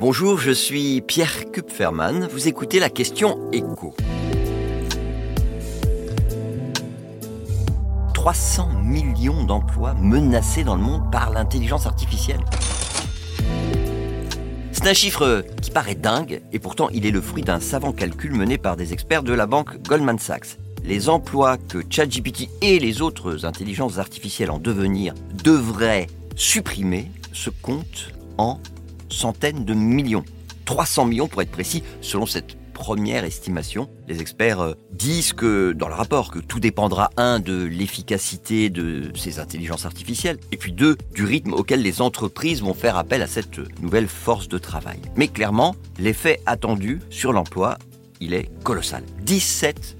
Bonjour, je suis Pierre Kupferman. Vous écoutez la question écho. 300 millions d'emplois menacés dans le monde par l'intelligence artificielle. C'est un chiffre qui paraît dingue et pourtant il est le fruit d'un savant calcul mené par des experts de la banque Goldman Sachs. Les emplois que ChatGPT et les autres intelligences artificielles en devenir devraient supprimer se comptent en centaines de millions. 300 millions pour être précis, selon cette première estimation. Les experts euh, disent que dans le rapport que tout dépendra un de l'efficacité de ces intelligences artificielles et puis deux du rythme auquel les entreprises vont faire appel à cette nouvelle force de travail. Mais clairement, l'effet attendu sur l'emploi, il est colossal. 17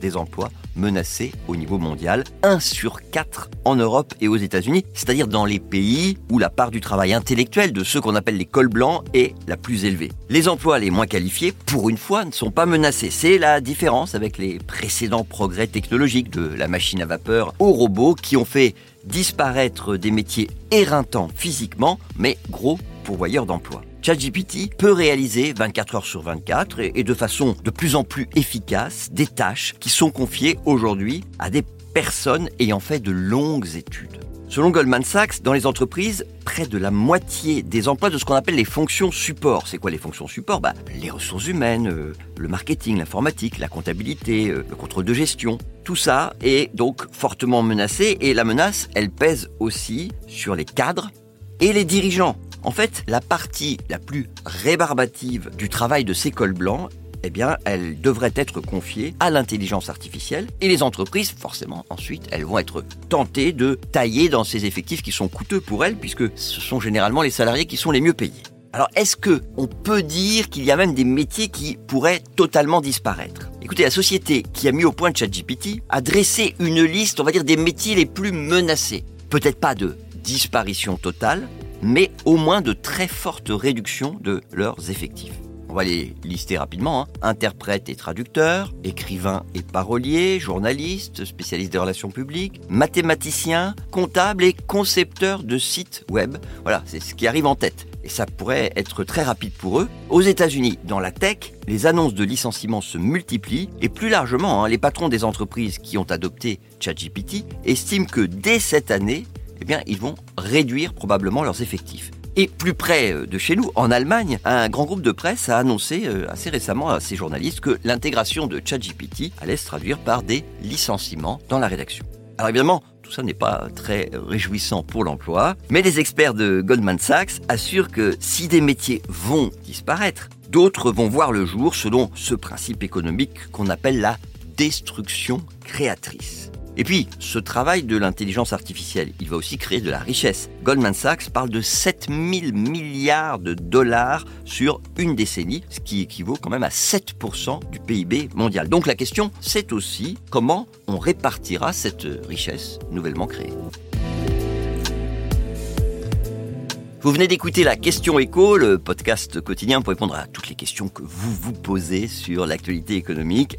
des emplois menacés au niveau mondial, 1 sur 4 en Europe et aux États-Unis, c'est-à-dire dans les pays où la part du travail intellectuel de ceux qu'on appelle les cols blancs est la plus élevée. Les emplois les moins qualifiés, pour une fois, ne sont pas menacés. C'est la différence avec les précédents progrès technologiques de la machine à vapeur aux robots qui ont fait disparaître des métiers éreintants physiquement, mais gros pourvoyeurs d'emplois. ChatGPT peut réaliser 24 heures sur 24 et, de façon de plus en plus efficace des tâches qui sont confiées aujourd'hui à des personnes ayant fait de longues études. Selon Goldman Sachs, dans les entreprises, près de la moitié des emplois de ce qu'on appelle les fonctions support. C'est quoi les fonctions support? Bah, Les ressources humaines, euh, le marketing, l'informatique, la comptabilité, euh, le contrôle de gestion. Tout ça est donc fortement menacé et la menace, elle pèse aussi sur les cadres et les dirigeants. En fait, la partie la plus rébarbative du travail de ces cols blancs, eh bien, elle devrait être confiée à l'intelligence artificielle et les entreprises, forcément, ensuite, elles vont être tentées de tailler dans ces effectifs qui sont coûteux pour elles puisque ce sont généralement les salariés qui sont les mieux payés. Alors, est-ce que on peut dire qu'il y a même des métiers qui pourraient totalement disparaître? Écoutez, la société qui a mis au point ChatGPT a dressé une liste, on va dire, des métiers les plus menacés. Peut-être pas de disparition totale, mais au moins de très fortes réductions de leurs effectifs. On va les lister rapidement. Hein. Interprètes et traducteurs, écrivains et paroliers, journalistes, spécialistes des relations publiques, mathématiciens, comptables et concepteurs de sites web. Voilà, c'est ce qui arrive en tête. Et ça pourrait être très rapide pour eux. Aux États-Unis, dans la tech, les annonces de licenciements se multiplient et plus largement, hein, les patrons des entreprises qui ont adopté ChatGPT estiment que dès cette année, eh bien, ils vont réduire probablement leurs effectifs. Et plus près euh, de chez nous, en Allemagne, un grand groupe de presse a annoncé euh, assez récemment à ses journalistes que l'intégration de ChatGPT allait se traduire par des licenciements dans la rédaction. Alors évidemment, tout ça n'est pas très réjouissant pour l'emploi, mais les experts de Goldman Sachs assurent que si des métiers vont disparaître, d'autres vont voir le jour selon ce principe économique qu'on appelle la destruction créatrice. Et puis, ce travail de l'intelligence artificielle, il va aussi créer de la richesse. Goldman Sachs parle de 7000 milliards de dollars sur une décennie, ce qui équivaut quand même à 7% du PIB mondial. Donc la question, c'est aussi comment on répartira cette richesse nouvellement créée. Vous venez d'écouter la question écho, le podcast quotidien pour répondre à toutes les questions que vous vous posez sur l'actualité économique